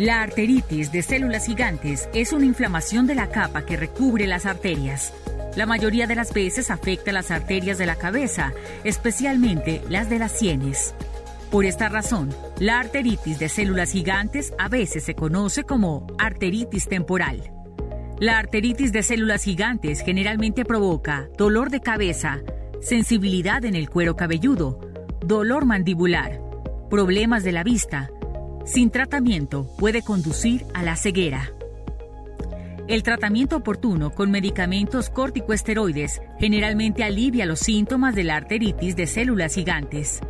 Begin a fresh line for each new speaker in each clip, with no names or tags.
La arteritis de células gigantes es una inflamación de la capa que recubre las arterias. La mayoría de las veces afecta las arterias de la cabeza, especialmente las de las sienes. Por esta razón, la arteritis de células gigantes a veces se conoce como arteritis temporal. La arteritis de células gigantes generalmente provoca dolor de cabeza, sensibilidad en el cuero cabelludo, dolor mandibular, problemas de la vista. Sin tratamiento puede conducir a la ceguera. El tratamiento oportuno con medicamentos corticoesteroides generalmente alivia los síntomas de la arteritis de células gigantes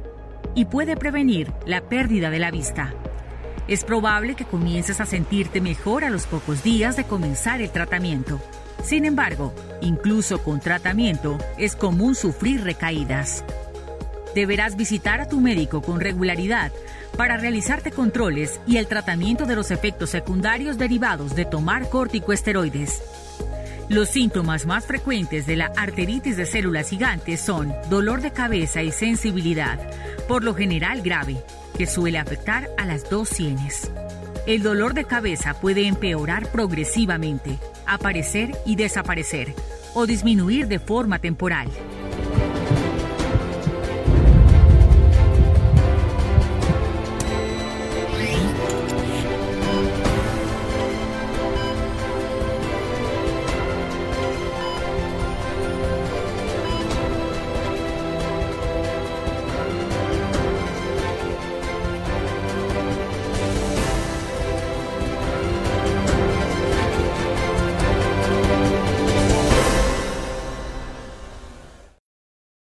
y puede prevenir la pérdida de la vista. Es probable que comiences a sentirte mejor a los pocos días de comenzar el tratamiento. Sin embargo, incluso con tratamiento, es común sufrir recaídas. Deberás visitar a tu médico con regularidad para realizarte controles y el tratamiento de los efectos secundarios derivados de tomar corticoesteroides. Los síntomas más frecuentes de la arteritis de células gigantes son dolor de cabeza y sensibilidad, por lo general grave, que suele afectar a las dos sienes. El dolor de cabeza puede empeorar progresivamente, aparecer y desaparecer, o disminuir de forma temporal.